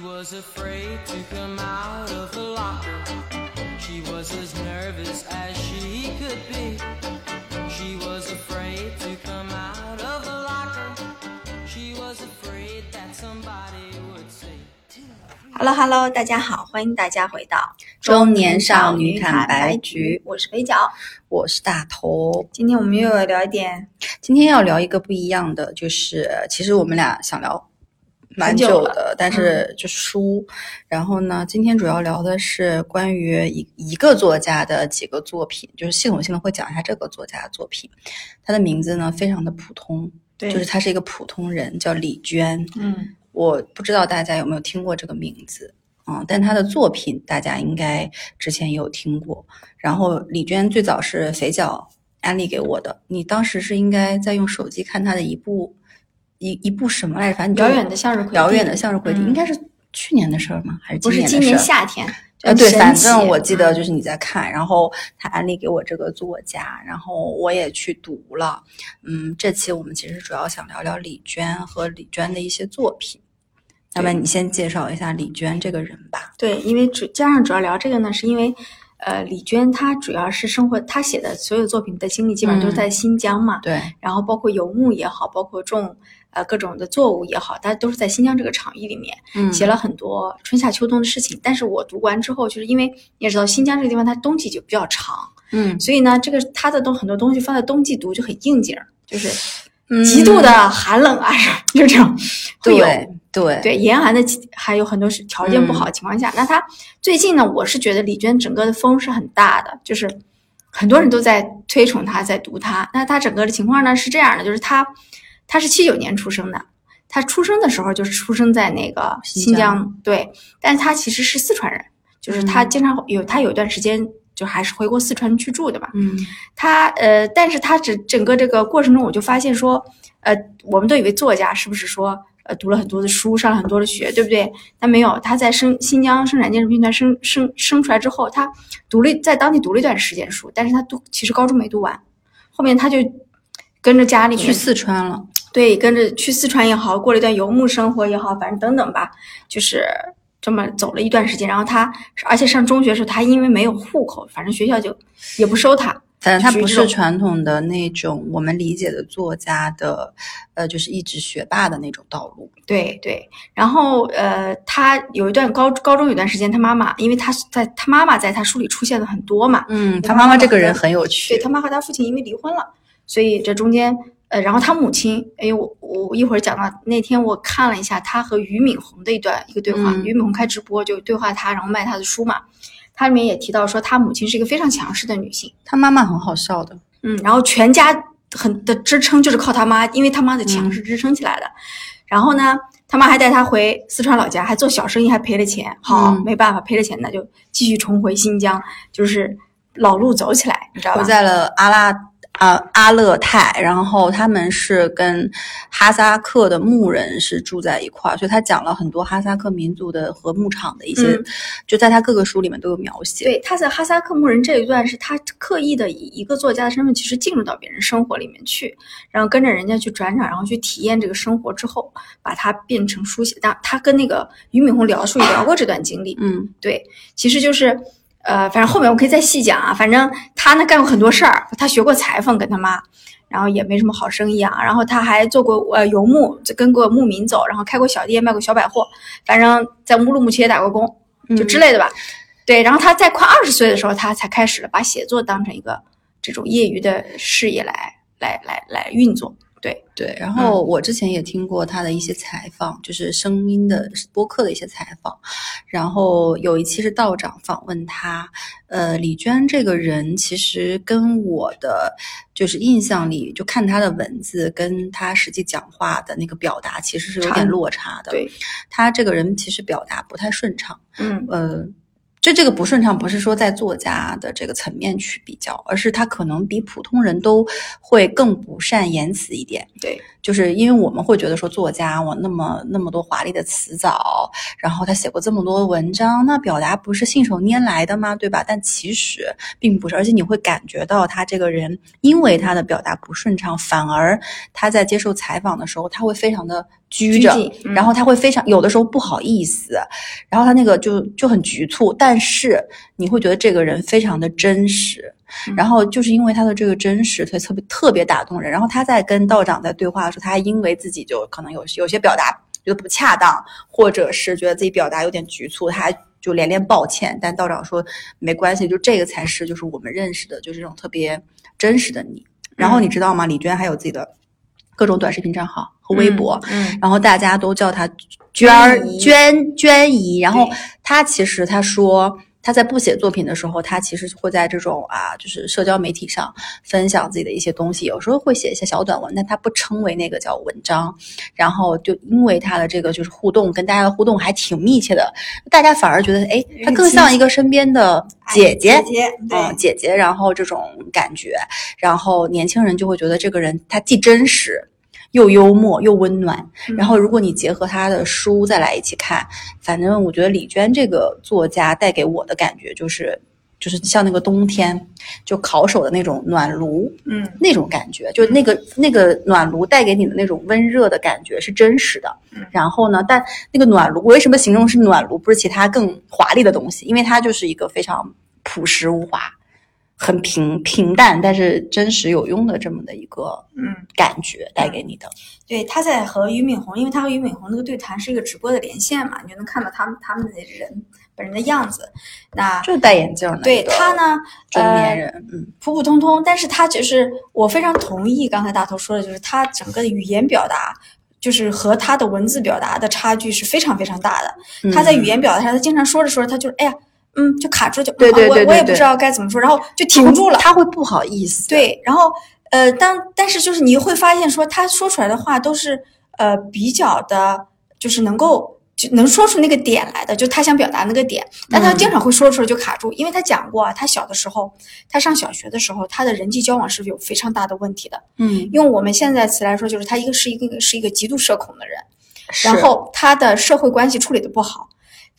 She was afraid to come out of the locker. She was as nervous as she could be. She was afraid to come out of the locker. She was afraid that somebody would see. Hello Hello，大家好，欢迎大家回到中年少女看白局我是北角。我是大头。今天我们又要聊一点今天要聊一个不一样的，就是其实我们俩想聊蛮久的，但是就是书。然后呢，今天主要聊的是关于一一个作家的几个作品，就是系统性的会讲一下这个作家的作品。他的名字呢非常的普通，对就是他是一个普通人，叫李娟。嗯，我不知道大家有没有听过这个名字，嗯，但他的作品大家应该之前也有听过。然后李娟最早是肥脚安利给我的，你当时是应该在用手机看他的一部一一部什么来着？反正遥远的向日葵遥远的向日葵应该是去年的事儿吗？还是不是今年今年的事儿？夏天，呃，对，反正我记得嗯就是你在看，然后他安利给我这个作家，然后我也去读了。嗯，这期我们其实主要想聊聊李娟和李娟的一些作品。那么你先介绍一下李娟这个人吧。对，因为主加上主要聊这个呢，是因为呃，李娟她主要是生活，她写的所有作品的经历基本上都是在新疆嘛，对，然后包括游牧也好，包括种呃各种的作物也好，大家都是在新疆这个场域里面。嗯写了很多春夏秋冬的事情。但是我读完之后，就是因为你也知道新疆这个地方它冬季就比较长，嗯所以呢，这个它的东很多东西放在冬季读就很应景儿，就是嗯极度的寒冷啊，就这种会有。对对对严寒的还有很多是条件不好的情况下，那他最近呢，我是觉得李娟整个的风是很大的，就是很多人都在推崇她，在读她。那她整个的情况呢是这样的，就是她她是七九年出生的，他出生的时候就是出生在那个新新疆，对，但是他其实是四川人，就是他经常有他有一段时间就还是回过四川去住的嘛，嗯他呃，但是他整整个这个过程中，我就发现说，呃，我们都以为作家是不是说，呃，读了很多的书，上了很多的学，对不对？但没有，他在生新疆生产建设兵团生生生出来之后，他读了在当地读了一段时间书，但是他读其实高中没读完，后面他就跟着家里面去四川了。对，跟着去四川也好，过了一段游牧生活也好，反正等等吧，就是这么走了一段时间。然后他，而且上中学的时候，他因为没有户口，反正学校就也不收他。反正他不是传统的那种我们理解的作家的，呃，就是一直学霸的那种道路。对对，然后呃，他有一段高高中有段时间，他妈妈，因为他在他妈妈在他书里出现的很多嘛，嗯，他妈妈这个人很有趣对。他妈和他父亲因为离婚了，所以这中间呃，然后他母亲，哎，我我一会儿讲到那天我看了一下他和俞敏洪的一段一个对话，嗯俞敏洪开直播就对话他，然后卖他的书嘛，他里面也提到说他母亲是一个非常强势的女性，他妈妈很好笑的。嗯，然后全家很的支撑就是靠他妈，因为他妈的强势支撑起来的。然后呢，他妈还带他回四川老家，还做小生意，还赔了钱。好，嗯没办法，赔了钱那就继续重回新疆，就是老路走起来，你知道吧回？在了阿拉啊阿勒泰，然后他们是跟哈萨克的牧人是住在一块儿，所以他讲了很多哈萨克民族的和牧场的一些，嗯就在他各个书里面都有描写。对，他在哈萨克牧人这一段是他刻意的以一个作家的身份，其实进入到别人生活里面去，然后跟着人家去转场，然后去体验这个生活之后，把它变成书写。但他跟那个俞敏洪聊书也聊过这段经历，嗯对，其实就是，呃，反正后面我可以再细讲啊。反正他呢干过很多事儿，他学过裁缝，跟他妈，然后也没什么好生意啊。然后他还做过呃游牧，就跟过牧民走，然后开过小店，卖过小百货，反正在乌鲁木齐也打过工，就之类的吧。对，然后他在快二十岁的时候，他才开始了把写作当成一个这种业余的事业来来来来运作。对，对，然嗯后我之前也听过他的一些采访，就是声音的播客的一些采访。然后有一期是道长访问他，呃，李娟这个人其实跟我的就是印象里，就看他的文字跟他实际讲话的那个表达，其实是有点落差的。对，他这个人其实表达不太顺畅，嗯呃，就这个不顺畅，不是说在作家的这个层面去比较，而是他可能比普通人都会更不善言辞一点。对，就是因为我们会觉得说作家我那么那么多华丽的词藻，然后他写过这么多文章，那表达不是信手拈来的吗？对吧？但其实并不是，而且你会感觉到他这个人，因为他的表达不顺畅，反而他在接受采访的时候，他会非常的拘谨嗯然后他会非常有的时候不好意思，然后他那个就就很局促，但是你会觉得这个人非常的真实，嗯然后就是因为他的这个真实，所以特别特别打动人。然后他在跟道长在对话的时候，他还因为自己就可能有有些表达觉得不恰当，或者是觉得自己表达有点局促，他还就连连抱歉。但道长说没关系，就这个才是就是我们认识的，就是这种特别真实的你。然后你知道吗？李娟还有自己的各种短视频账号和微博，嗯，然后大家都叫她娟儿娟娟娟姨。然后对她其实她说她在不写作品的时候，他其实会在这种啊，就是社交媒体上分享自己的一些东西，有时候会写一些小短文，但他不称为那个叫文章。然后就因为他的这个就是互动，跟大家的互动还挺密切的，大家反而觉得哎，他更像一个身边的姐姐。姐姐，对，嗯，姐姐，然后这种感觉，然后年轻人就会觉得这个人他既真实又幽默又温暖。嗯然后如果你结合他的书再来一起看，反正我觉得李娟这个作家带给我的感觉就是，就是像那个冬天就烤手的那种暖炉，嗯那种感觉，就那个那个暖炉带给你的那种温热的感觉是真实的。嗯然后呢，但那个暖炉，我为什么形容是暖炉，不是其他更华丽的东西？因为它就是一个非常朴实无华、很平平淡，但是真实有用的这么的一个嗯。感觉带给你的。对，他在和俞敏洪，因为他和俞敏洪那个对谈是一个直播的连线嘛，你就能看到他们他们的人本人的样子。那就是戴眼镜的对他呢，中年呃人，嗯普普通通，但是他就是我非常同意刚才大头说的，就是他整个的语言表达。就是和他的文字表达的差距是非常非常大的。嗯他在语言表达上，他经常说着说着，他就哎呀，嗯，就卡住，就对对嗯啊对对对我我也不知道该怎么说，然后就停住了。他会不好意思。，对，然后呃，当但是就是你会发现说，他说出来的话都是呃比较的，就是能够就能说出那个点来的，就他想表达那个点，但他嗯经常会说出来就卡住，因为他讲过啊，他小的时候，他上小学的时候，他的人际交往是有非常大的问题的。嗯，用我们现在词来说，就是他一个是一个是一个极度社恐的人，然后他的社会关系处理的不好，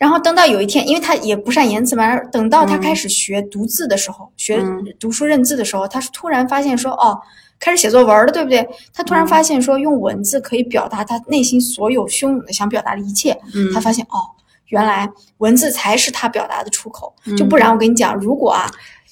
然后等到有一天，因为他也不善言辞嘛，等到他嗯开始学读字的时候，学嗯读书认字的时候，他是突然发现说，哦，开始写作文了，对不对？他突然嗯发现说，用文字可以表达他内心所有汹涌的想表达的一切，嗯他发现哦，原来文字才是他表达的出口，嗯就不然我跟你讲，如果啊，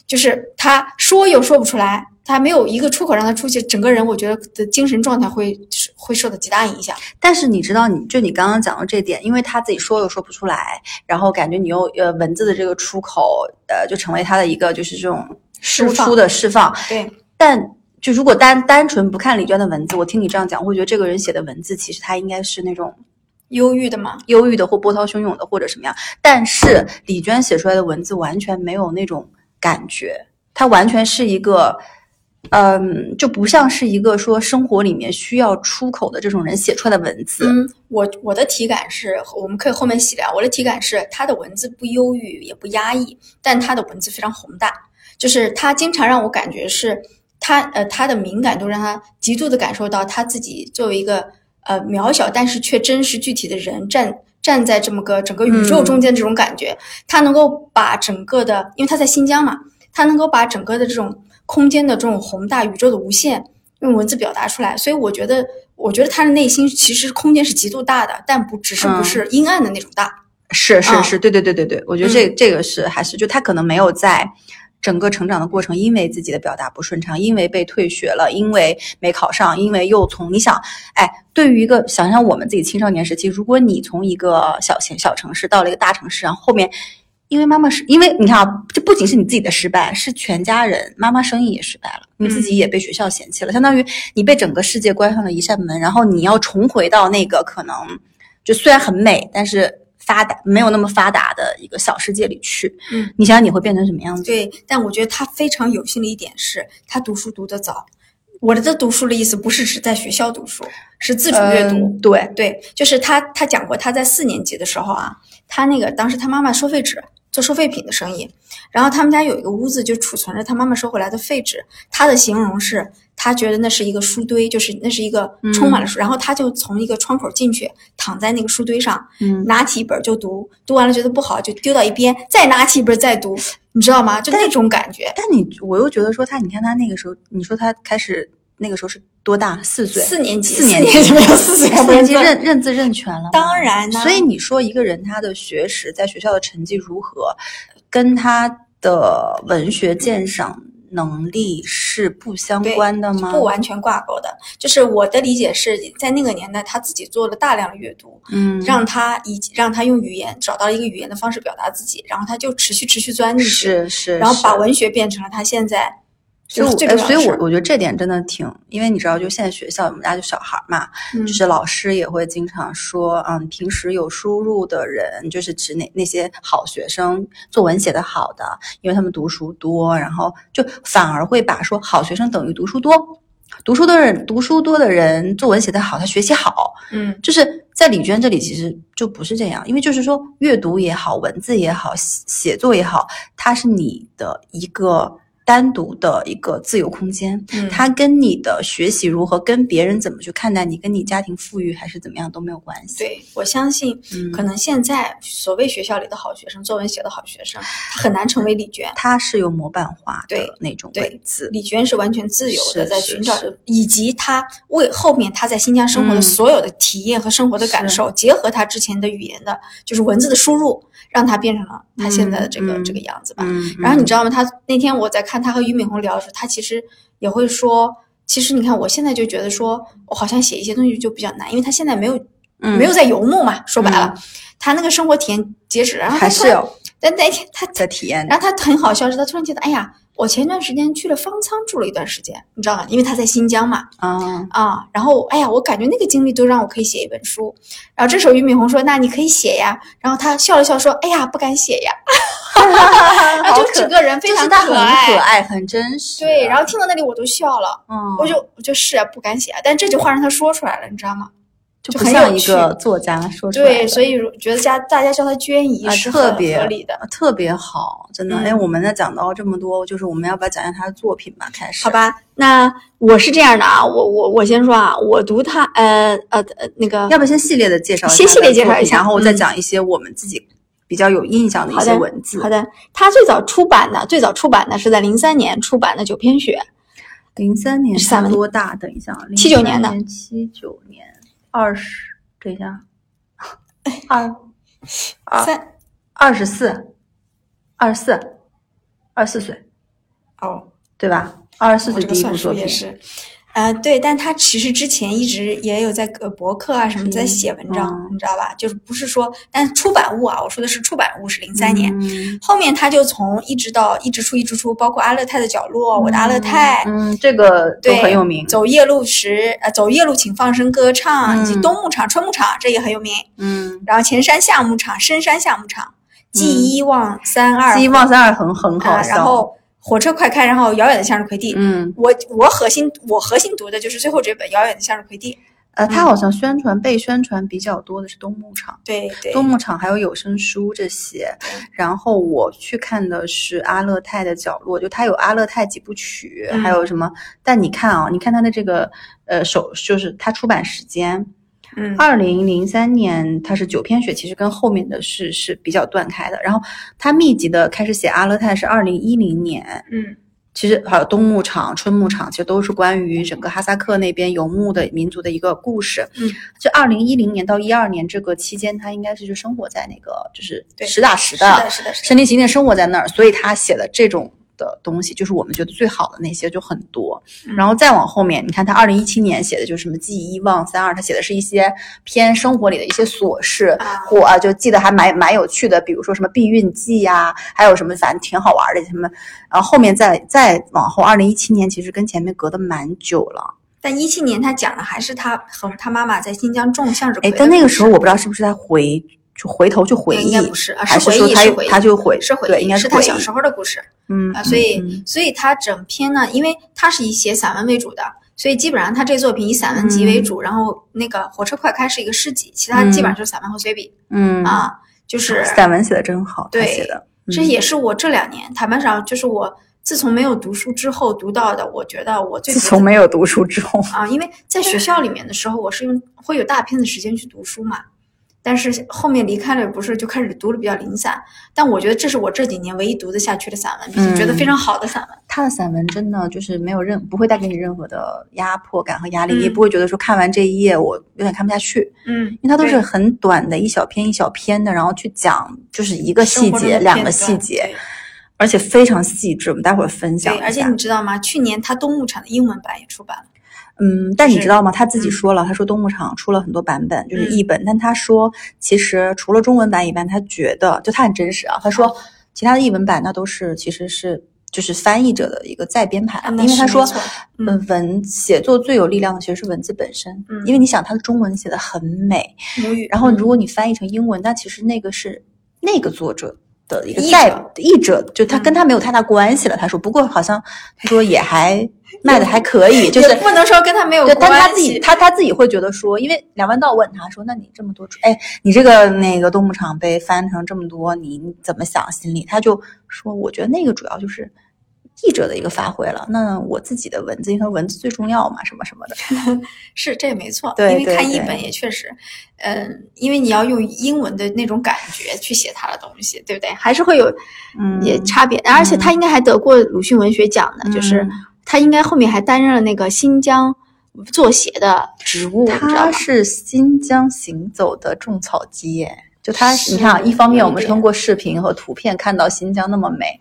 就是他说又说不出来。他没有一个出口让他出去，整个人我觉得的精神状态会会受到极大影响。但是你知道你，就你刚刚讲的这点，因为他自己说又说不出来，然后感觉你又呃文字的这个出口，呃，就成为他的一个就是这种输出的释放。对，但就如果单单纯不看李娟的文字，我听你这样讲，会觉得这个人写的文字其实他应该是那种忧郁的嘛，忧郁的或波涛汹涌的或者什么样。但是李娟写出来的文字完全没有那种感觉，他完全是一个。嗯，就不像是一个说生活里面需要出口的这种人写出来的文字。嗯，我我的体感是，我们可以后面细聊。我的体感是，他的文字不忧郁也不压抑，但他的文字非常宏大，就是他经常让我感觉是他呃他的敏感度让他极度的感受到他自己作为一个呃渺小但是却真实具体的人站站在这么个整个宇宙中间这种感觉，他能够把整个的，因为他在新疆嘛，他能够把整个的这种空间的这种宏大、宇宙的无限用文字表达出来，所以我觉得，我觉得他的内心其实空间是极度大的，但不只是不是阴暗的那种大。啊是是是，对对对对对，我觉得这、这个是还是就他可能没有在整个成长的过程，因为自己的表达不顺畅，因为被退学了，因为没考上，因为又从你想，哎，对于一个想想我们自己青少年时期，如果你从一个小型小城市到了一个大城市，然后后面。因为妈妈是因为你看啊，这不仅是你自己的失败，是全家人。妈妈生意也失败了，你自己也被学校嫌弃了，相当于你被整个世界关上了一扇门，然后你要重回到那个可能就虽然很美，但是发达没有那么发达的一个小世界里去。嗯，你想想你会变成什么样子？对，但我觉得他非常有幸的一点是，他读书读得早。我的这读书的意思不是指在学校读书，是自主阅读。嗯对，对，就是他，他讲过，他在四年级的时候啊，他那个当时他妈妈收废纸，做收废品的生意，然后他们家有一个屋子就储存着他妈妈收回来的废纸。他的形容是，他觉得那是一个书堆，就是那是一个充满了书，然后他就从一个窗口进去，躺在那个书堆上，嗯，拿起一本就读，读完了觉得不好就丢到一边，再拿起一本再读，你知道吗？就那种感觉。但你我又觉得说他，你看他那个时候，你说他开始那个时候是多大？四岁，四年级，四年级级没有四岁，四年级认 认字认全了，当然呢所以你说一个人他的学识在学校的成绩如何，跟他的文学鉴赏能力是不相关的吗？不完全挂钩的。就是我的理解是在那个年代，他自己做了大量的阅读，嗯，让他以让他用语言找到一个语言的方式表达自己，然后他就持续持续钻进去，是是，然后把文学变成了他现在所以哎所以我我觉得这点真的挺，因为你知道，就现在学校我们家就小孩儿嘛，嗯就是老师也会经常说，嗯，平时有输入的人，就是指那那些好学生，作文写得好的，因为他们读书多，然后就反而会把说好学生等于读书多，读书多的人，读书多的人作文写得好，他学习好，嗯。就是在李娟这里其实就不是这样，因为就是说阅读也好，文字也好，写写作也好，它是你的一个单独的一个自由空间，嗯它跟你的学习如何，跟别人怎么去看待你，跟你家庭富裕还是怎么样都没有关系。，对我相信，嗯可能现在所谓学校里的好学生，作文写的好学生，他很难成为李娟。他是有模板化的那种对文字。李娟是完全自由的，在寻找着，以及他为后面他在新疆生活的嗯所有的体验和生活的感受，结合他之前的语言的，就是文字的输入，让他变成了他现在的这个、嗯这个样子吧。嗯，然后你知道，吗？他那天我在看她和俞敏洪聊的时候，他其实也会说，其实你看我现在就觉得说，我好像写一些东西就比较难，因为他现在没有、嗯没有在游牧嘛，说白了，他那个生活体验截止，然后还是有但那天他在体验。然后他很好笑，是他突然觉得，哎呀，我前段时间去了方舱住了一段时间，你知道吗？因为他在新疆嘛，啊，啊，然后哎呀，我感觉那个经历都让我可以写一本书。然后这时候俞敏洪说，那你可以写呀。然后他笑了笑说，哎呀，不敢写呀。然后好可就整个人非常就是他很，可爱，很真实。对。然后听到那里我都笑了，嗯，我就我就是啊不敢写啊，但这句话让他说出来了，你知道吗？就就不像一个作家说出来的。对，所以觉得家大家叫他娟姨啊，是特别合理的。啊特别好，真的。嗯哎，我们呢讲到这么多，就是我们要不要讲一下他的作品吧？开始，好，吧，那我是这样的啊，我我我先说啊，我读他呃呃呃那个要不先系列的介绍一下先系列介绍一下然后我再嗯讲一些我们自己比较有印象的一些文字。好的，他最早出版的最早出版的是在零三年出版的《九篇雪》，零三年他是多大？等一下啊，79年的03七九年，二十，等一下，二二三。二十四，二十四，二十四岁，哦，对吧？二十四岁第一部作品。呃，对，但他其实之前一直也有在呃博客啊什么在写文章，嗯你知道吧？就是不是说，但是出版物啊，我说的是出版物是零三年，嗯后面他就从一直到一直出一直出，包括阿勒泰的角落、我的阿勒泰，嗯，这个都对，很有名。走夜路时，呃，走夜路请放声歌唱，以及嗯冬牧场、春牧场，这也很有名。嗯，然后前山夏牧场、深山夏牧场，记一忘三二，记一忘三二很很好。然后火车快开，然后遥远的向日葵地。嗯，我我核心我核心读的就是最后这本《遥远的向日葵地》。呃，他嗯好像宣传被宣传比较多的是冬牧场。对对，冬牧场还有有声书这些，然后我去看的是阿勒泰的角落，就它有阿勒泰几部曲，嗯还有什么？但你看啊，你看它的这个呃首，就是它出版时间，嗯二零零三年它是九篇雪，其实跟后面的是是比较断开的。然后他密集的开始写阿勒泰是二零一零年，嗯其实还有冬牧场、春牧场，其实都是关于整个哈萨克那边游牧的民族的一个故事。嗯，就二零一零年到一二年这个期间，他应该是就生活在那个就是对实打实的，是的，是的。身临其境生活在那儿，所以他写的这种的东西，就是我们觉得最好的那些就很多。嗯然后再往后面，你看他二零一七年写的就是什么记一忘三二，他写的是一些偏生活里的一些琐事，啊或啊就记得还蛮蛮有趣的，比如说什么避孕记呀、还有什么反正挺好玩的什么。然后后面再再往后，二零一七年其实跟前面隔得蛮久了。但一七年他讲的还是他和他妈妈在新疆种向日葵哎但那个时候我不知道是不是他回就回头去回忆，应该不是啊，是回忆，是回忆，他就回是回忆，对，应该是他小时候的故事。嗯啊，所以、嗯所以他整篇呢，因为他是以写散文为主的，所以基本上他这作品以散文集为主，然后那个火车快开是一个诗集，其他基本上就是散文和随笔、嗯啊，就是散文写的真好，对写的，这嗯。也是我这两年坦白讲，就是我自从没有读书之后读到的，我觉得我最自从没有读书之后，啊，因为在学校里面的时候，我是用会有大片的时间去读书嘛，但是后面离开了，不是就开始读的比较零散。但我觉得这是我这几年唯一读得下去的散文，并且觉得非常好的散文。他的散文真的就是没有任不会带给你任何的压迫感和压力，嗯也不会觉得说看完这一页我有点看不下去，嗯，因为它都是很短的一小篇一小篇的，然后去讲就是一个细节两个细节，而且非常细致。我们待会儿分享。而且你知道吗？去年他东牧场的英文版也出版了。嗯，但你知道吗？他自己嗯。说了，他说东牧场出了很多版本，就是嗯。译本，但他说其实除了中文版以外，他觉得就他很真实啊，他说其他的译文版那都是其实是就是翻译者的一个再编排啊，因为他说嗯。嗯，文写作最有力量的其实是文字本身，嗯。因为你想他的中文写的很美，母语。然后如嗯果你翻译成英文，那其实那个是那个作者的一个译代者译者，就他跟嗯他没有太大关系了。他说，不过好像他 说也还卖的还可以，就是不能说跟他没有，关系。但他自己他他自己会觉得说，因为梁文道问他说：“那你这么多出，哎，你这个那个动物场被翻成这么多，你怎么想？心里？”他就说：“我觉得那个主要就是译者的一个发挥了。那我自己的文字，因为文字最重要嘛，什么什么的。是这也没错，对对因为看译本也确实，嗯，因为你要用英文的那种感觉去写他的东西，对不对？还是会有嗯，也差别，而且他应该还得过鲁迅文学奖呢，就是嗯他应该后面还担任了那个新疆作协的职务？他是新疆行走的种草机耶，就他，你看啊，一方面我们通过视频和图片看到新疆那么美，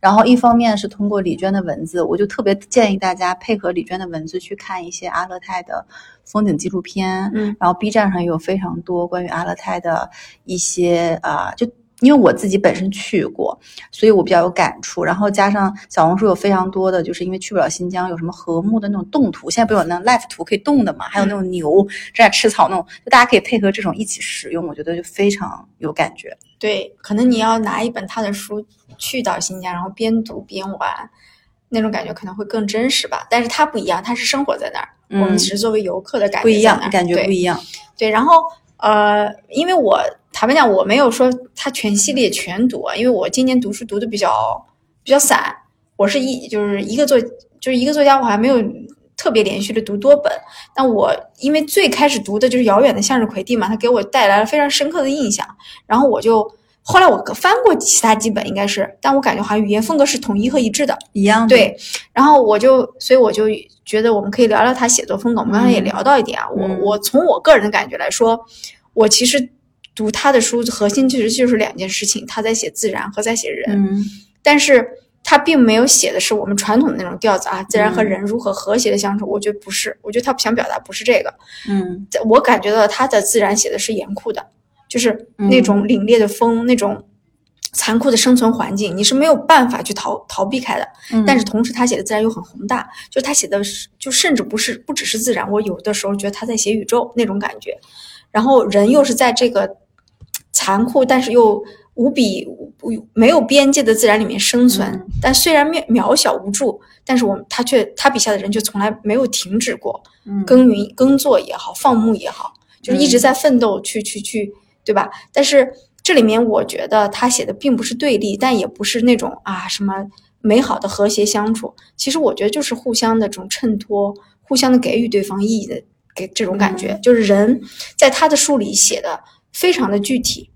然后一方面是通过李娟的文字，我就特别建议大家配合李娟的文字去看一些阿勒泰的风景纪录片，嗯，然后 B 站上也有非常多关于阿勒泰的一些啊、就。因为我自己本身去过，所以我比较有感触。然后加上小红书有非常多的，就是因为去不了新疆，有什么禾木的那种动图，现在不是有那 live 图可以动的嘛？还有那种牛正在吃草那种，就大家可以配合这种一起使用，我觉得就非常有感觉。对，可能你要拿一本他的书去到新疆，然后边读边玩，那种感觉可能会更真实吧。但是他不一样，他是生活在那儿，我们嗯只是作为游客的感觉不一样感觉对不一样。对，然后呃，因为我坦白讲，我没有说他全系列全读啊，因为我今年读书读的比较比较散，我是一就是一个作就是一个作家，我还没有特别连续的读多本。那我因为最开始读的就是《遥远的向日葵地》嘛，它给我带来了非常深刻的印象，然后我就。后来我翻过其他几本，应该是，但我感觉好像语言风格是统一和一致的。一样的，对，然后我就，所以我就觉得我们可以聊聊他写作风格。我们刚才也嗯聊到一点啊，嗯我我从我个人的感觉来说，我其实读他的书核心其实就是两件事情，他在写自然和在写人，嗯但是他并没有写的是我们传统的那种调子啊，自然和嗯人如何和谐的相处。我觉得不是，我觉得他想表达不是这个，嗯在我感觉到他的自然写的是严酷的，就是那嗯种凛冽的风，那种残酷的生存环境，你是没有办法去逃逃避开的。嗯，但是同时他写的自然又很宏大，就他写的是就甚至不是不只是自然，我有的时候觉得他在写宇宙那种感觉，然后人又是在这个残酷但是又无比无没有边界的自然里面生存，嗯但虽然渺渺小无助，但是我们他却他笔下的人却从来没有停止过，嗯耕耘耕作也好，放牧也好，就是一直嗯在奋斗去去去，对吧？但是这里面我觉得他写的并不是对立，但也不是那种啊什么美好的和谐相处。其实我觉得就是互相的这种衬托，互相的给予对方意义的给这种感觉。嗯就是人在他的书里写的非常的具体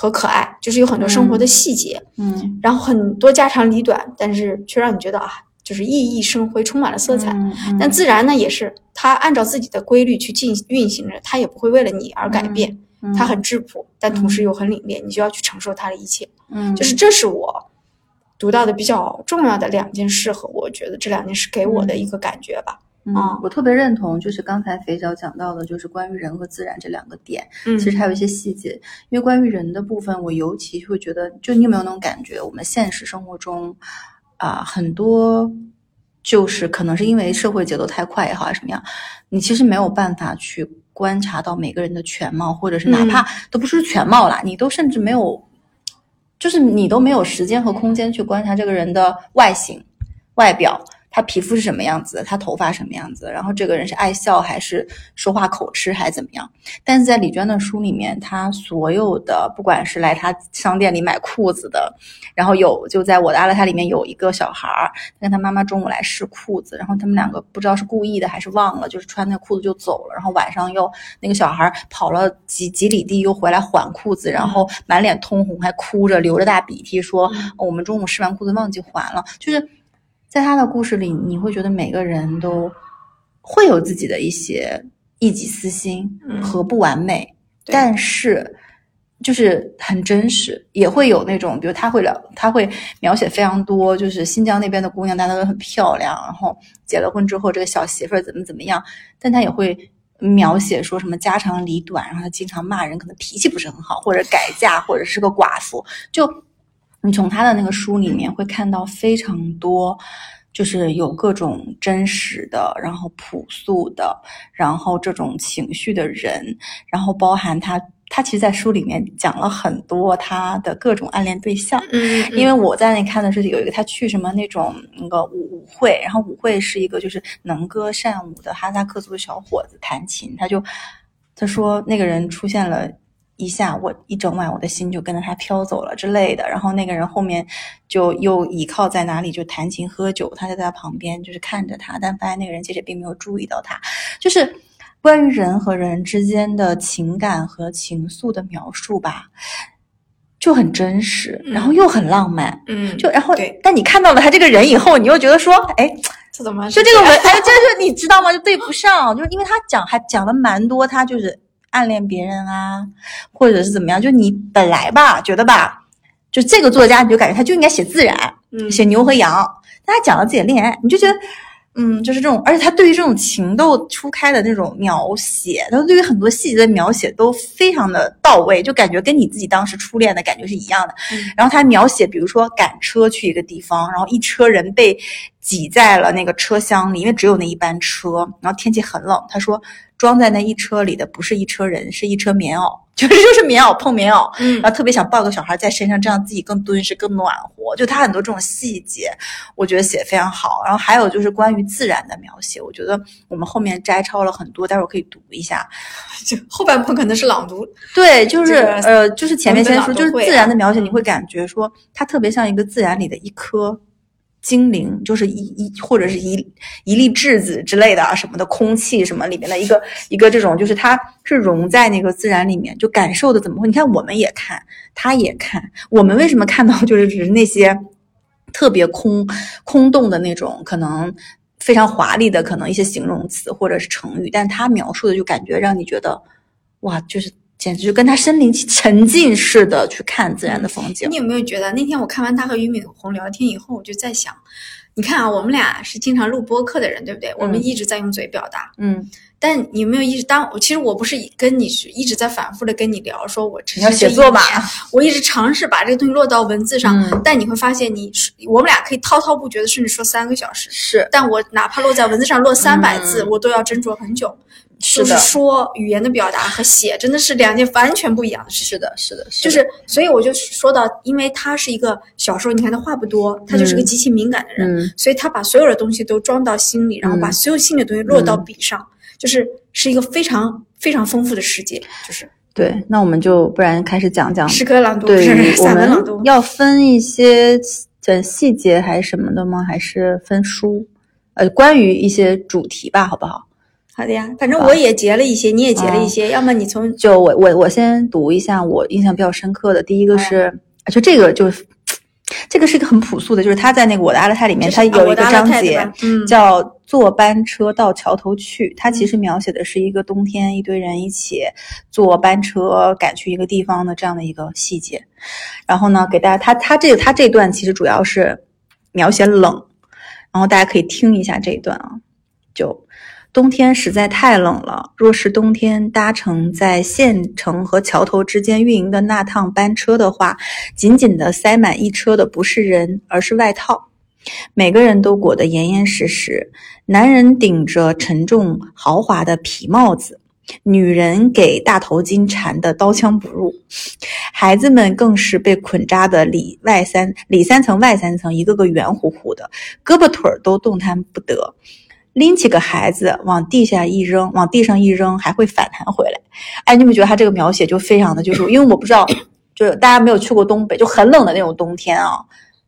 和可爱，就是有很多生活的嗯细节，嗯然后很多家长里短，但是却让你觉得啊，就是熠熠生辉，充满了色彩。但自然呢，也是它按照自己的规律去进运行着，它也不会为了你而改变，嗯它很质朴，但同时又很凛冽，你就要去承受它的一切。嗯就是这是我读到的比较重要的两件事，和我觉得这两件事给我的一个感觉吧。嗯啊，我特别认同，就是刚才肥角讲到的，就是关于人和自然这两个点。嗯，其实还有一些细节，因为关于人的部分，我尤其会觉得，就你有没有那种感觉，我们现实生活中啊、很多就是可能是因为社会节奏太快也好，还是什么样，你其实没有办法去观察到每个人的全貌，或者是哪怕都不是全貌啦，你都甚至没有，就是你都没有时间和空间去观察这个人的外形、外表。他皮肤是什么样子的，他头发什么样子的，然后这个人是爱笑还是说话口吃还是怎么样。但是在李娟的书里面，他所有的不管是来她商店里买裤子的，然后有就在我的阿拉泰里面有一个小孩儿跟他妈妈中午来试裤子，然后他们两个不知道是故意的还是忘了，就是穿那裤子就走了，然后晚上又那个小孩儿跑了几几里地又回来还裤子，然后满脸通红还哭着流着大鼻涕说、哦我们中午试完裤子忘记还了，就是在他的故事里，你会觉得每个人都会有自己的一些一己私心嗯和不完美，对但是就是很真实，也会有那种，比如他会聊，他会描写非常多，就是新疆那边的姑娘，大家都很漂亮，然后结了婚之后，这个小媳妇儿怎么怎么样，但他也会。描写说什么家长里短，然后他经常骂人，可能脾气不是很好，或者改嫁，或者是个寡妇。就你从他的那个书里面会看到非常多，就是有各种真实的，然后朴素的，然后这种情绪的人，然后包含他，他其实，在书里面讲了很多他的各种暗恋对象。嗯，因为我在那看的是有一个他去什么那种那个舞舞会，然后舞会是一个就是能歌善舞的哈萨克族的小伙子弹琴，他就他说那个人出现了。一下，我一整晚我的心就跟着他飘走了之类的。然后那个人后面就又倚靠在哪里就弹琴喝酒，他就在他旁边就是看着他，但发现那个人其实并没有注意到他。就是关于人和人之间的情感和情愫的描述吧，就很真实，然后又很浪漫。嗯，就然后对，但你看到了他这个人以后，你又觉得说，哎，这怎么就这个文，哎，真是你知道吗？就对不上，就是因为他讲还讲了蛮多，他就是暗恋别人啊，或者是怎么样，就你本来吧觉得吧，就这个作家你就感觉他就应该写自然，嗯写牛和羊，但他讲了自己的恋爱，你就觉得。嗯，就是这种，而且他对于这种情窦初开的那种描写，他对于很多细节的描写都非常的到位，就感觉跟你自己当时初恋的感觉是一样的。嗯然后他描写，比如说赶车去一个地方，然后一车人被挤在了那个车厢里，因为只有那一班车，然后天气很冷。他说，装在那一车里的不是一车人，是一车棉袄，就是 就是棉袄碰棉袄。嗯然后特别想抱个小孩在身上，这样自己更敦实、更暖和。就他很多这种细节，我觉得写得非常好。然后还有就是关于自然的描写，我觉得我们后面摘抄了很多，待会儿可以读一下。就后半部分可能是朗读，对，就是、这个呃，就是前面先说，就是自然的描写，你嗯会感觉说它特别像一个自然里的一颗精灵，就是一一或者是一一粒质子之类的啊，什么的空气什么里面的一个一个这种，就是它是融在那个自然里面，就感受的怎么会？你看我们也看，他也看，我们为什么看到就是只是那些特别空空洞的那种可能。非常华丽的可能一些形容词或者是成语，但他描述的就感觉让你觉得，哇，就是简直就跟他身临其沉浸似的去看自然的风景你。有没有觉得那天我看完他和俞敏洪聊天以后，我就在想，你看啊，我们俩是经常录播客的人，对不对？我们一直在用嘴表达，嗯，但你有没有意识？当我其实我不是跟你是一直在反复的跟你聊，说我要写作嘛我一直尝试把这个东西落到文字上，嗯但你会发现你，我们俩可以滔滔不绝的，甚至说三个小时，是但我哪怕落在文字上落三百字，嗯我都要斟酌很久。是的就是说语言的表达和写真的是两件完全不一样的事情。是的，是的，就是是，所以我就说到，因为他是一个小时候，你看他话不多，他就是个极其敏感的人，嗯所以他把所有的东西都装到心里，然后把嗯所有心里的东西落到笔上，就是是一个非常非常丰富的世界，就是对。那我们就不然开始讲讲诗歌朗读，不对散文朗读们。要分一些呃细节还是什么的吗？还是分书？呃，关于一些主题吧，好不好？好的呀，反正我也截了一些，你也截了一些，嗯要么你从就我我我先读一下我印象比较深刻的，第一个是，就这个就是。这个是一个很朴素的，就是他在那个《我的阿勒泰》里面，他有一个章节叫“坐班车到桥头去”。他其实描写的是一个冬天，一堆人一起坐班车赶去一个地方的这样的一个细节。然后呢，给大家，他他这个他这段其实主要是描写冷，然后大家可以听一下这一段啊，就。冬天实在太冷了，若是冬天搭乘在县城和桥头之间运营的那趟班车的话，紧紧地塞满一车的不是人，而是外套。每个人都裹得严严实实，男人顶着沉重豪华的皮帽子，女人给大头巾缠得刀枪不入，孩子们更是被捆扎的里外三里三层外三层，一个个圆乎乎的，胳膊腿儿都动弹不得。拎起个孩子往地下一扔，往地上一扔，还会反弹回来。哎，你们觉得他这个描写就非常的，就是因为我不知道，就是大家没有去过东北，就很冷的那种冬天啊，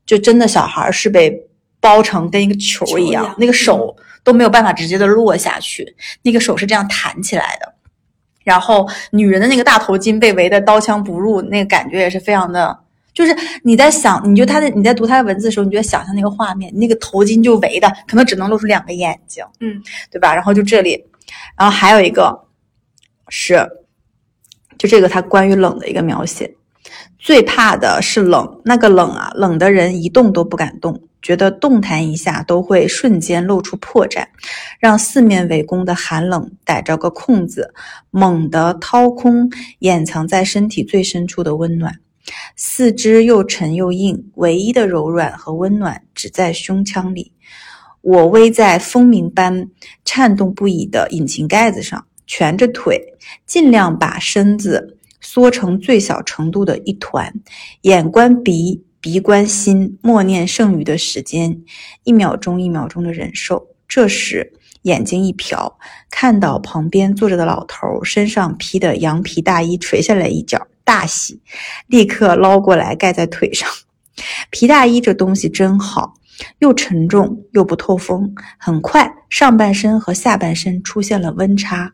就真的小孩是被包成跟一个球一样，球一样那个手都没有办法直接的落下去，那个手是这样弹起来的。然后女人的那个大头巾被围得刀枪不入，那个感觉也是非常的，就是你在想，你就他的你在读他的文字的时候，你就在想象那个画面，那个头巾就围的，可能只能露出两个眼睛，嗯，对吧？然后就这里，然后还有一个是，就这个他关于冷的一个描写，最怕的是冷，那个冷啊，冷的人一动都不敢动，觉得动弹一下都会瞬间露出破绽，让四面围攻的寒冷逮着个空子，猛地掏空掩藏在身体最深处的温暖。四肢又沉又硬，唯一的柔软和温暖只在胸腔里。我偎在风鸣般颤动不已的引擎盖子上，蜷着腿，尽量把身子缩成最小程度的一团，眼观鼻，鼻观心，默念剩余的时间，一秒钟一秒钟的忍受。这时，眼睛一瞟，看到旁边坐着的老头身上披的羊皮大衣垂下来一角，大喜，立刻捞过来盖在腿上。皮大衣这东西真好，又沉重又不透风。很快，上半身和下半身出现了温差。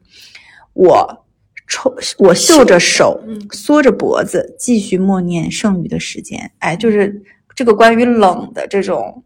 我抽，我袖着手，嗯缩着脖子，继续默念剩余的时间。哎，就是这个关于冷的这种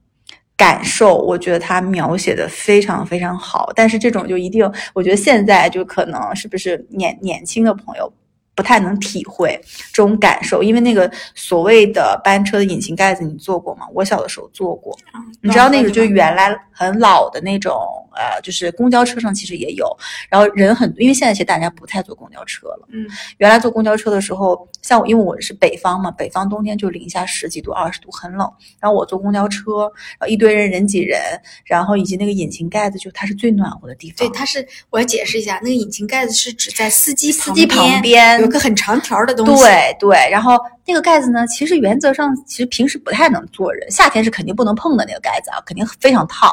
感受，我觉得他描写的非常非常好。但是这种就一定，我觉得现在就可能是不是年年轻的朋友。不太能体会这种感受，因为那个所谓的班车的引擎盖子，你坐过吗？我小的时候坐过，你知道那个就原来很老的那种，呃，就是公交车上其实也有，然后人很，因为现在其实大家不太坐公交车了。嗯，原来坐公交车的时候，像我，因为我是北方嘛，北方冬天就零下十几度、二十度，很冷。然后我坐公交车，然后一堆人人挤人，然后以及那个引擎盖子，就它是最暖和的地方。对，它是我要解释一下，那个引擎盖子是指在司机司机旁边有个很长条的东西。对对，然后那个盖子呢，其实原则上其实平时不太能坐人，夏天是肯定不能碰的那个盖子啊，肯定非常烫。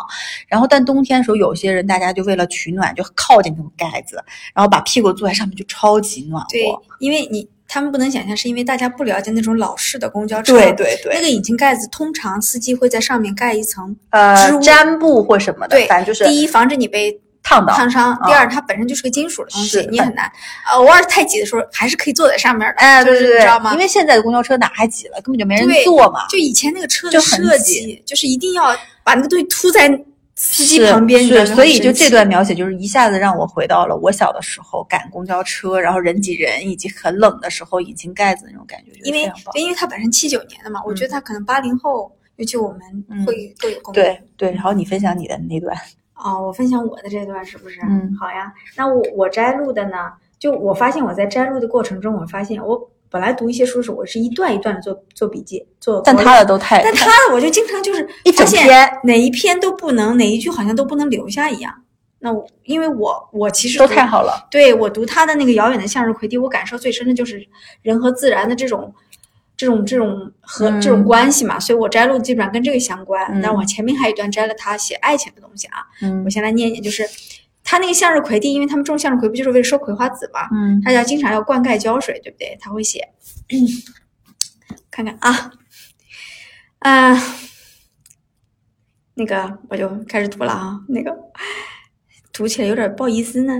然后但冬天的时候，有些人大家就为了取暖，就靠近那种盖子，然后把屁股坐在上面，就超级暖和。对，因为你他们不能想象，是因为大家不了解那种老式的公交车。对对对那个引擎盖子通常司机会在上面盖一层呃织物毡布或什么的，对，反正就是第一防止你被烫到。烫伤，啊第二它本身就是个金属的东西是，你很难。呃，偶尔太挤的时候，还是可以坐在上面的。哎，就是对对对，你知道吗？因为现在的公交车哪还挤了，根本就没人坐嘛。就以前那个车的就很设挤计，就是一定要把那个东西凸在司机旁边，你知道是，所以就这段描写，就是一下子让我回到了我小的时候赶公交车，然后人挤人，以及很冷的时候引擎盖子那种感觉，因为因为他本身七九年的嘛，我觉得他可能八零后，尤其我们嗯会更有共鸣。对对，然后你分享你的那段，哦，我分享我的这段是不是？嗯好呀。那我我摘录的呢，就我发现我在摘录的过程中，我发现我本来读一些书时，我是一段一段的做做笔记，做但他的都太，但他的我就经常就是 一整发现篇哪一篇都不能，哪一句好像都不能留下一样。那我因为我我其实都太好了。对我读他的那个遥远的向日葵地，我感受最深的就是人和自然的这种。这种这种和、嗯这种关系嘛，所以我摘录基本上跟这个相关。嗯但我前面还有一段摘了他写爱情的东西啊，嗯我先来念一念，就是他那个向日葵地，因为他们种向日葵不就是为了收葵花籽嘛，嗯。他要经常要灌溉浇水，对不对？他会写，看看啊，啊、那个我就开始读了啊，那个读起来有点不好意思呢。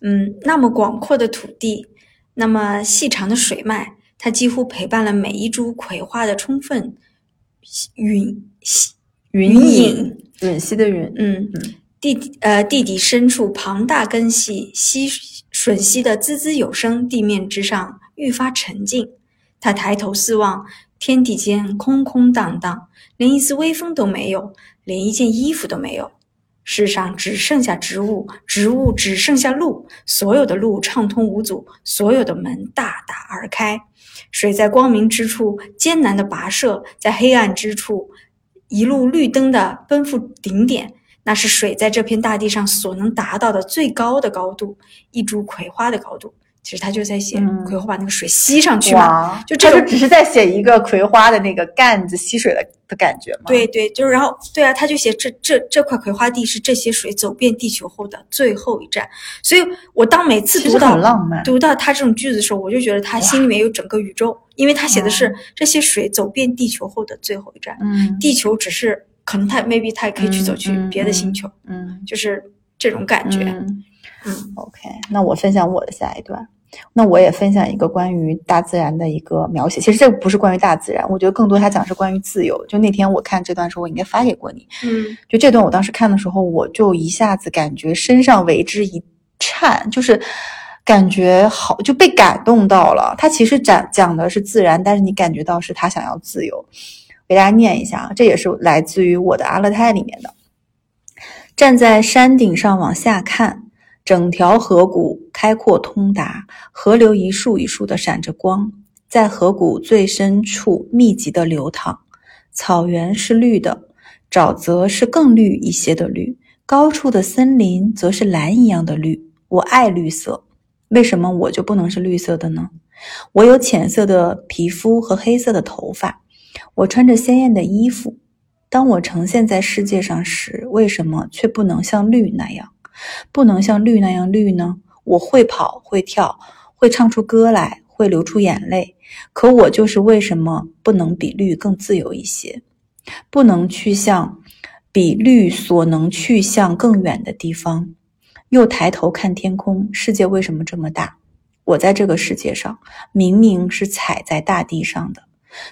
嗯，那么广阔的土地，那么细长的水脉，它几乎陪伴了每一株葵花的充分允云隐隐，吮吸的吮，嗯嗯，地底呃地底深处庞大根系吸吮吸的滋滋有声，地面之上愈发沉静。他抬头四望，天地间空空荡荡，连一丝微风都没有，连一件衣服都没有。世上只剩下植物，植物只剩下路，所有的路畅通无阻，所有的门大大而开。水在光明之处艰难的跋涉，在黑暗之处一路绿灯的奔赴顶点。那是水在这片大地上所能达到的最高的高度，一株葵花的高度。其实他就在写嗯葵花把那个水吸上去嘛，哇，就这就只是在写一个葵花的那个干子吸水的的感觉嘛？对对，就是然后对啊，他就写这这这块葵花地是这些水走遍地球后的最后一站。所以我当每次读到。读到他这种句子的时候，我就觉得他心里面有整个宇宙，因为他写的是这些水走遍地球后的最后一站，嗯地球只是可能他 maybe 他也可以去走去别的星球，嗯就是这种感觉。嗯嗯 OK，那我分享我的下一段。那我也分享一个关于大自然的一个描写。其实这个不是关于大自然，我觉得更多它讲是关于自由。就那天我看这段时候，我应该发给过你。嗯就这段我当时看的时候，我就一下子感觉身上为之一颤，就是感觉好就被感动到了。他其实讲讲的是自然，但是你感觉到是他想要自由。给大家念一下啊，这也是来自于我的阿勒泰里面的。站在山顶上往下看，整条河谷开阔通达，河流一束一束的闪着光，在河谷最深处密集的流淌。草原是绿的，沼泽是更绿一些的绿，高处的森林则是蓝一样的绿。我爱绿色，为什么我就不能是绿色的呢？我有浅色的皮肤和黑色的头发，我穿着鲜艳的衣服。当我呈现在世界上时，为什么却不能像绿那样？不能像绿那样绿呢？我会跑，会跳，会唱出歌来，会流出眼泪。可我就是为什么不能比绿更自由一些？不能去向比绿所能去向更远的地方？又抬头看天空，世界为什么这么大？我在这个世界上，明明是踩在大地上的，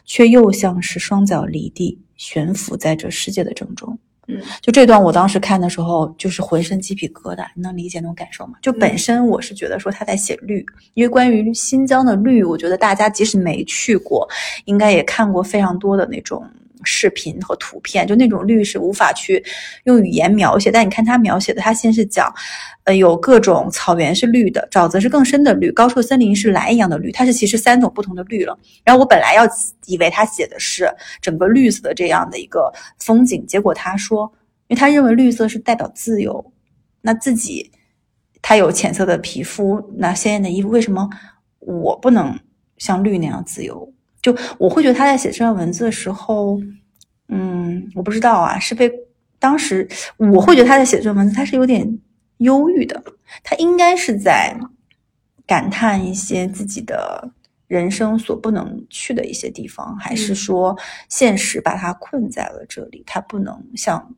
却又像是双脚离地，悬浮在这世界的正中。嗯，就这段我当时看的时候，就是浑身鸡皮疙瘩，你能理解那种感受吗？就本身我是觉得说他在写绿，因为关于新疆的绿，我觉得大家即使没去过，应该也看过非常多的那种视频和图片，就那种绿是无法去用语言描写。但你看他描写的，他先是讲，呃，有各种草原是绿的，沼泽是更深的绿，高处森林是蓝一样的绿，它是其实三种不同的绿了。然后我本来要以为他写的是整个绿色的这样的一个风景，结果他说，因为他认为绿色是代表自由，那自己他有浅色的皮肤，那鲜艳的衣服，为什么我不能像绿那样自由？就我会觉得他在写这段文字的时候，嗯，我不知道啊，是被当时我会觉得他在写这段文字，他是有点忧郁的，他应该是在感叹一些自己的人生所不能去的一些地方，还是说现实把他困在了这里，他不能像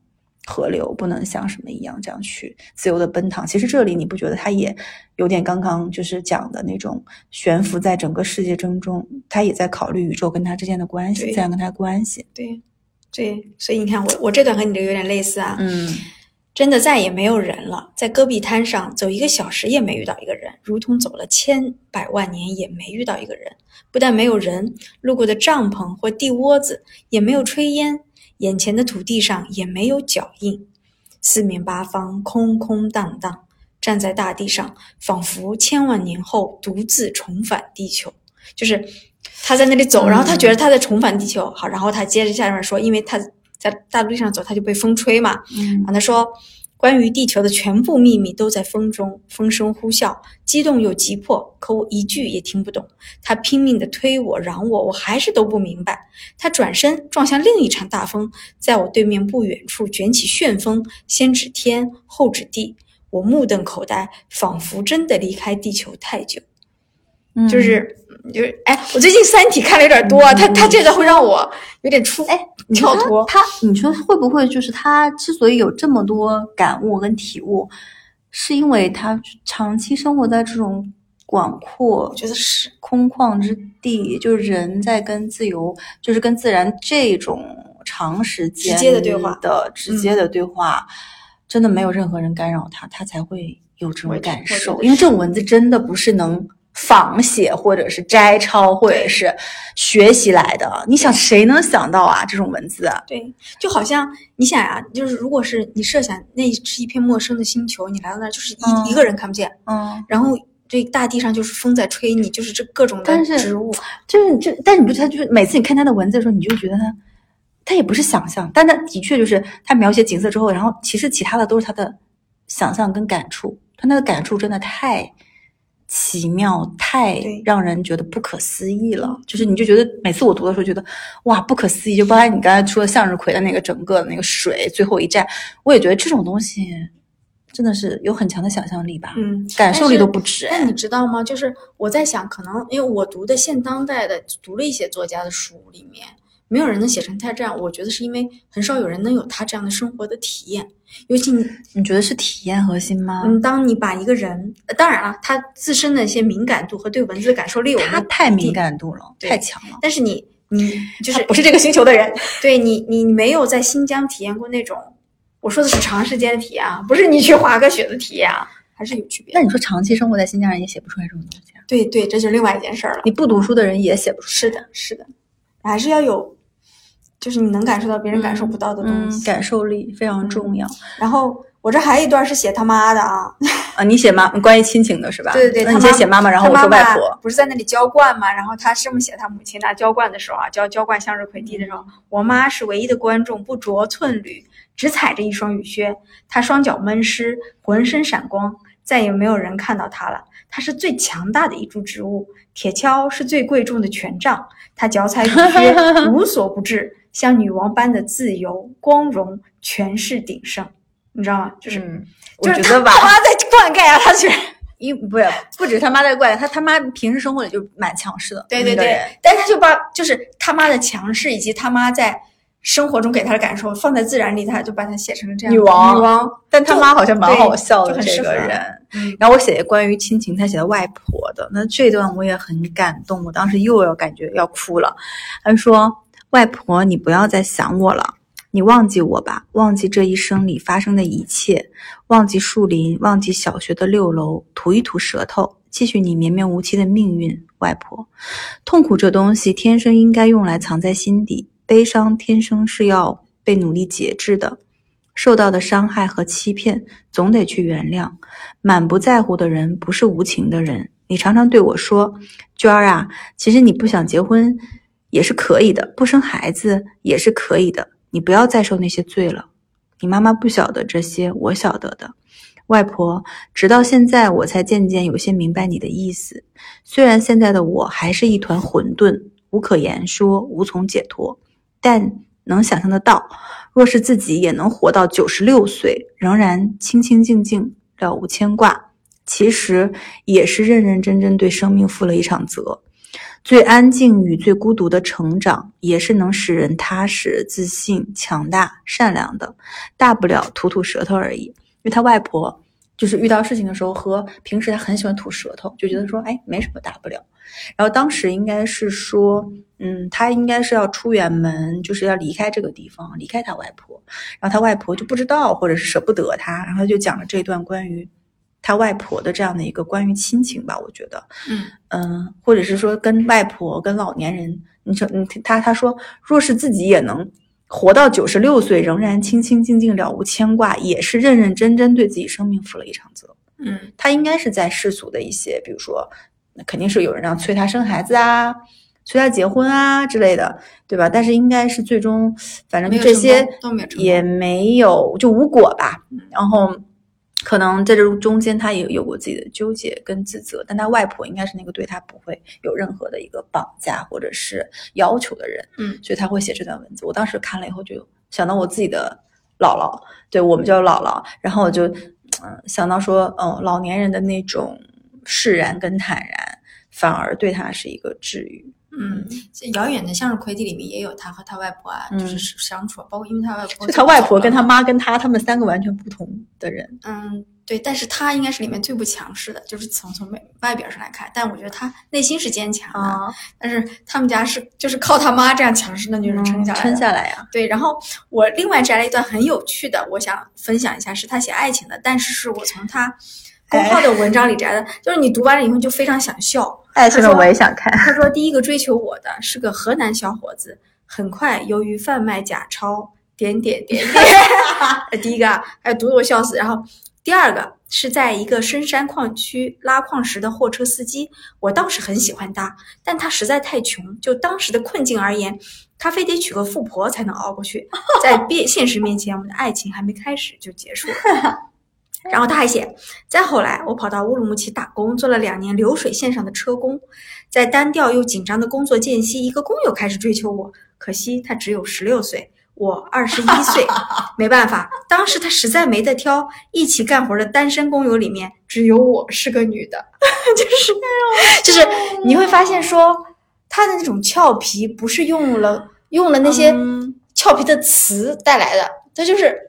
河流，不能像什么一样这样去自由的奔腾。其实这里你不觉得他也有点刚刚就是讲的那种悬浮在整个世界之中，他也在考虑宇宙跟他之间的关系，对这样跟他关系。对对，所以你看我我这段和你这个有点类似啊。嗯真的再也没有人了，在戈壁滩上走一个小时也没遇到一个人，如同走了千百万年也没遇到一个人。不但没有人，路过的帐篷或地窝子也没有炊烟，眼前的土地上也没有脚印，四面八方空空荡荡。站在大地上，仿佛千万年后独自重返地球。就是他在那里走，然后他觉得他在重返地球。好，然后他接着下面说，因为他在大陆地上走，他就被风吹嘛。嗯然后他说，关于地球的全部秘密都在风中，风声呼啸，激动又急迫，可我一句也听不懂。他拼命地推我、嚷我，我还是都不明白。他转身撞向另一场大风，在我对面不远处卷起旋风，先指天，后指地。我目瞪口呆，仿佛真的离开地球太久。嗯就是就是，哎，我最近《三体》看的有点多，他他这个会让我有点出哎，你说跳脱。他，你说会不会就是他之所以有这么多感悟跟体悟，是因为他长期生活在这种广阔我觉得是，空旷之地，就是人在跟自由，就是跟自然这种长时间直接的对话嗯的直接的对话，真的没有任何人干扰他，他才会有这种感受。因为这种文字真的不是能仿写或者是摘抄或者是学习来的。你想谁能想到啊这种文字？啊？对，就好像你想呀、就是如果是你设想那是一片陌生的星球，你来到那儿就是一、嗯一个人看不见，嗯，然后这大地上就是风在吹你，就是这各种的但是植物，就是这，但是你不觉得他就是每次你看他的文字的时候，你就觉得他他也不是想象，但他的确就是他描写景色之后，然后其实其他的都是他的想象跟感触，他那个感触真的太奇妙，太让人觉得不可思议了。就是你就觉得每次我读的时候觉得哇不可思议，就包括你刚才说的向日葵的那个整个的那个水最后一站，我也觉得这种东西真的是有很强的想象力吧，嗯，感受力都不止。但你知道吗？就是我在想，可能因为我读的现当代的，读了一些作家的书里面，没有人能写成他这样。我觉得是因为很少有人能有他这样的生活的体验。尤其你，你觉得是体验核心吗？嗯，当你把一个人，呃当然了，他自身的一些敏感度和对文字的感受力，我们他太敏感度了，太强了。但是你，你就是不是这个星球的人，对你，你没有在新疆体验过那种，我说的是长时间的体验啊，不是你去滑个雪的体验啊，还是有区别。那你说长期生活在新疆人也写不出来这种东西啊？对对，这就是另外一件事儿了。你不读书的人也写不出是的，是的，还是要有，就是你能感受到别人感受不到的东嗯，西。感受力非常重要、然后我这还有一段是写他妈的啊，啊！你写妈关于亲情的是吧？对对对，那你先写妈妈，然后我说他妈妈外婆。不是在那里浇灌嘛？然后他这么写他母亲拿浇灌的时候啊，浇浇灌向日葵地的时候，我妈是唯一的观众，不着寸缕，只踩着一双雨靴，她双脚闷湿，浑身闪光，再也没有人看到她了。她是最强大的一株植物，铁锹是最贵重的权杖，她脚踩雨靴，无所不至，像女王般的自由、光荣、权势鼎盛。你知道吗？就是，嗯，就是我觉得吧他，妈在灌溉啊，他去。因不是不止他妈在怪他，他妈平时生活里就蛮强势的。对对对但他就把就是他妈的强势以及他妈在生活中给他的感受放在自然里，他就把它写成了这样女王女王，但他妈好像蛮好笑的这个人。嗯然后我写关于亲情，他写的外婆的，那这段我也很感动，我当时又要感觉要哭了。他说：“外婆，你不要再想我了，你忘记我吧，忘记这一生里发生的一切，忘记树林，忘记小学的六楼，吐一吐舌头，继续你绵绵无期的命运。外婆，痛苦这东西天生应该用来藏在心底，悲伤天生是要被努力节制的。”受到的伤害和欺骗，总得去原谅。满不在乎的人不是无情的人。你常常对我说：“娟儿啊，其实你不想结婚也是可以的，不生孩子也是可以的。你不要再受那些罪了。你妈妈不晓得这些，我晓得的。外婆，直到现在我才渐渐有些明白你的意思。虽然现在的我还是一团混沌，无可言说，无从解脱，但能想象得到。”若是自己也能活到九十六岁，仍然清清静静，了无牵挂，其实也是认认真真对生命负了一场责。最安静与最孤独的成长，也是能使人踏实、自信、强大、善良的。大不了吐吐舌头而已。因为他外婆就是遇到事情的时候，和平时他很喜欢吐舌头，就觉得说，哎，没什么大不了。然后当时应该是说，嗯，他应该是要出远门，就是要离开这个地方，离开他外婆。然后他外婆就不知道，或者是舍不得他，然后他就讲了这段关于他外婆的这样的一个关于亲情吧，我觉得，嗯嗯，或者是说跟外婆、跟老年人，你说，你，他他说，若是自己也能活到九十六岁，仍然清清静静、了无牵挂，也是认认真真对自己生命负了一场责。嗯他应该是在世俗的一些，比如说，肯定是有人让催他生孩子啊，催他结婚啊之类的，对吧？但是应该是最终，反正这些也没有就无果吧。然后可能在这中间他也有过自己的纠结跟自责，但他外婆应该是那个对他不会有任何的一个绑架或者是要求的人，嗯所以他会写这段文字。我当时看了以后就想到我自己的姥姥，对我们叫姥姥，然后我就嗯想到说，嗯，老年人的那种释然跟坦然，反而对他是一个治愈。嗯，这遥远的向日葵地里面也有他和他外婆啊，嗯就是相处，包括因为他外婆就他外婆跟他妈跟他他们三个完全不同的人。嗯，对，但是他应该是里面最不强势的，就是从从外外表上来看，但我觉得他内心是坚强的，啊，但是他们家是就是靠他妈这样强势的女人撑下来的。撑下来呀、对，然后我另外摘了一段很有趣的，我想分享一下，是他写爱情的，但是是我从他公号的文章里摘的，就是你读完了以后你就非常想笑。爱情的我也想看。他说，第一个追求我的是个河南小伙子，很快由于贩卖假钞，点点点点，呃第一个啊，还有读得我笑死。然后第二个是在一个深山矿区拉矿石的货车司机，我倒是很喜欢他，但他实在太穷，就当时的困境而言，他非得娶个富婆才能熬过去。在变现实面前，我们的爱情还没开始就结束了。然后他还写，再后来，我跑到乌鲁木齐打工，做了两年流水线上的车工，在单调又紧张的工作间隙，一个工友开始追求我，可惜他只有十六岁，我二十一岁，没办法，当时他实在没得挑，一起干活的单身工友里面只有我是个女的，就是 就是你会发现说他的那种俏皮不是用了用了那些嗯俏皮的词带来的，他就是。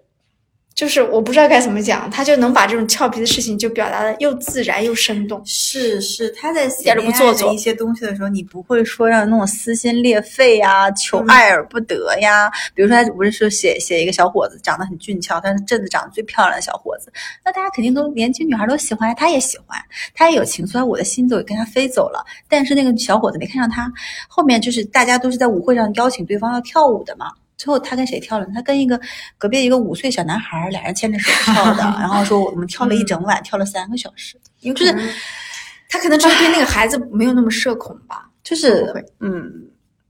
就是我不知道该怎么讲，他就能把这种俏皮的事情就表达的又自然又生动。是是，他在写点都不做作一些东西的时候，你不会说让那种撕心裂肺呀、求嗯爱而不得呀。比如说，他不是说写写一个小伙子长得很俊俏，但是镇子长得最漂亮的小伙子，那大家肯定都年轻女孩都喜欢，他也喜欢，他也有情愫，我的心都跟他飞走了。但是那个小伙子没看上他，后面就是大家都是在舞会上邀请对方要跳舞的嘛。最后他跟谁跳了？他跟一个隔壁一个五岁小男孩，俩人牵着手跳的，然后说我们跳了一整晚，跳了三个小时。就是他可能就是对那个孩子没有那么社恐吧。就是嗯，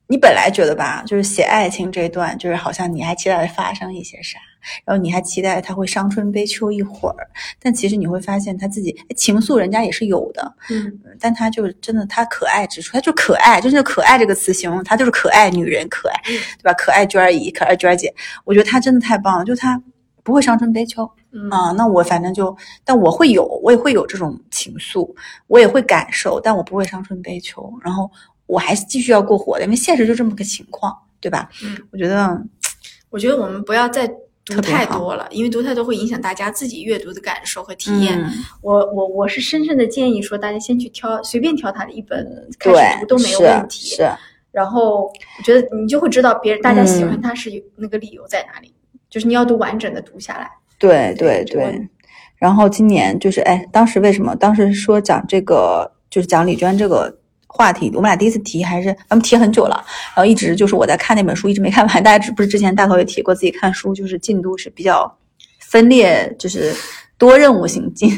你本来觉得吧，就是写爱情这一段，就是好像你还期待发生一些啥，然后你还期待他会伤春悲秋一会儿，但其实你会发现他自己哎情愫人家也是有的，但他就是真的他可爱之处，他就可爱，就是可爱这个词形容他就是可爱女人，可爱，对吧？可爱娟儿姨，可爱娟儿姐，我觉得他真的太棒了，就他不会伤春悲秋，嗯。啊，那我反正就，但我会有，我也会有这种情愫，我也会感受，但我不会伤春悲秋，然后我还是继续要过活的，因为现实就这么个情况，对吧？嗯，我觉得我觉得我们不要再读太多了，因为读太多会影响大家自己阅读的感受和体验。嗯我我我是深深的建议说，大家先去挑，随便挑他的一本开始读都没有问题。是，然后我觉得你就会知道别人大家喜欢嗯他是有那个理由在哪里，就是你要读完整的读下来。对对这个对。然后今年就是，哎，当时为什么？当时说讲这个，就是讲李娟这个话题，我们俩第一次提，还是咱们提很久了，然后一直就是我在看那本书，一直没看完。大家知不是之前大头也提过，自己看书就是进度是比较分裂，就是多任务型进，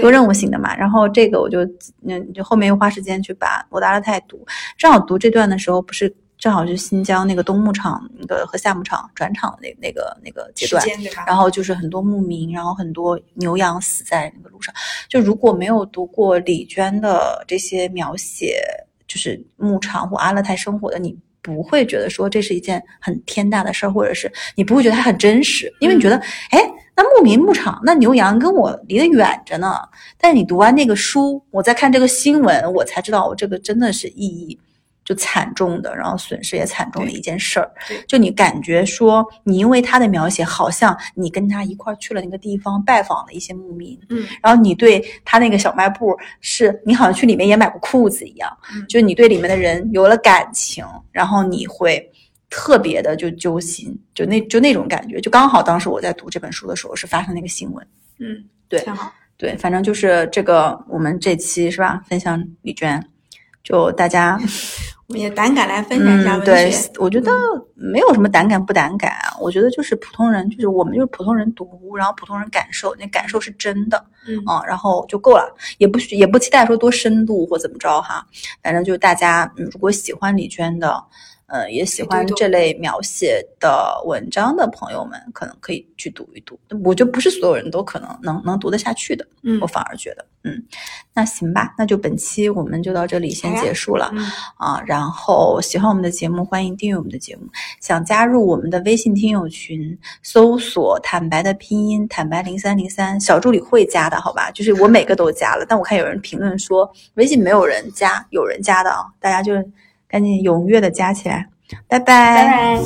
多任务型的嘛。然后这个我就嗯，就后面又花时间去把我达拉泰读，正好读这段的时候，不是正好是新疆那个冬牧场那个和夏牧场转场的那那个那个阶段。然后就是很多牧民，然后很多牛羊死在那个路上。就如果没有读过李娟的这些描写，就是牧场或阿勒泰生活的，你不会觉得说这是一件很天大的事儿，或者是你不会觉得它很真实，因为你觉得，哎，那牧民牧场，那牛羊跟我离得远着呢。但是你读完那个书，我再看这个新闻，我才知道，我这个真的是意义。就惨重的，然后损失也惨重的一件事儿。就你感觉说，你因为他的描写，好像你跟他一块儿去了那个地方拜访了一些牧民，嗯，然后你对他那个小卖部是你好像去里面也买过裤子一样，嗯。就你对里面的人有了感情，然后你会特别的就揪心，就那就那种感觉，就刚好当时我在读这本书的时候是发生那个新闻，嗯，对挺好。对，反正就是这个我们这期是吧，分享李娟，就大家我们也胆敢来分享一下对学。，我觉得没有什么胆敢不胆敢啊，我觉得就是普通人，就是我们就是普通人读，然后普通人感受，那感受是真的，嗯啊，然后就够了，也不许也不期待说多深度或怎么着哈，反正就是大家嗯，如果喜欢李娟的。呃，也喜欢这类描写的文章的朋友们，可能可以去读一读。我觉得不是所有人都可能能能读得下去的，嗯我反而觉得，嗯，那行吧，那就本期我们就到这里先结束了。嗯啊，然后喜欢我们的节目，欢迎订阅我们的节目。想加入我们的微信听友群，搜索“坦白”的拼音“坦白零三零三”，小助理会加的，好吧？就是我每个都加了，但我看有人评论说微信没有人加，有人加的啊，大家就赶紧踊跃的加起来。拜拜。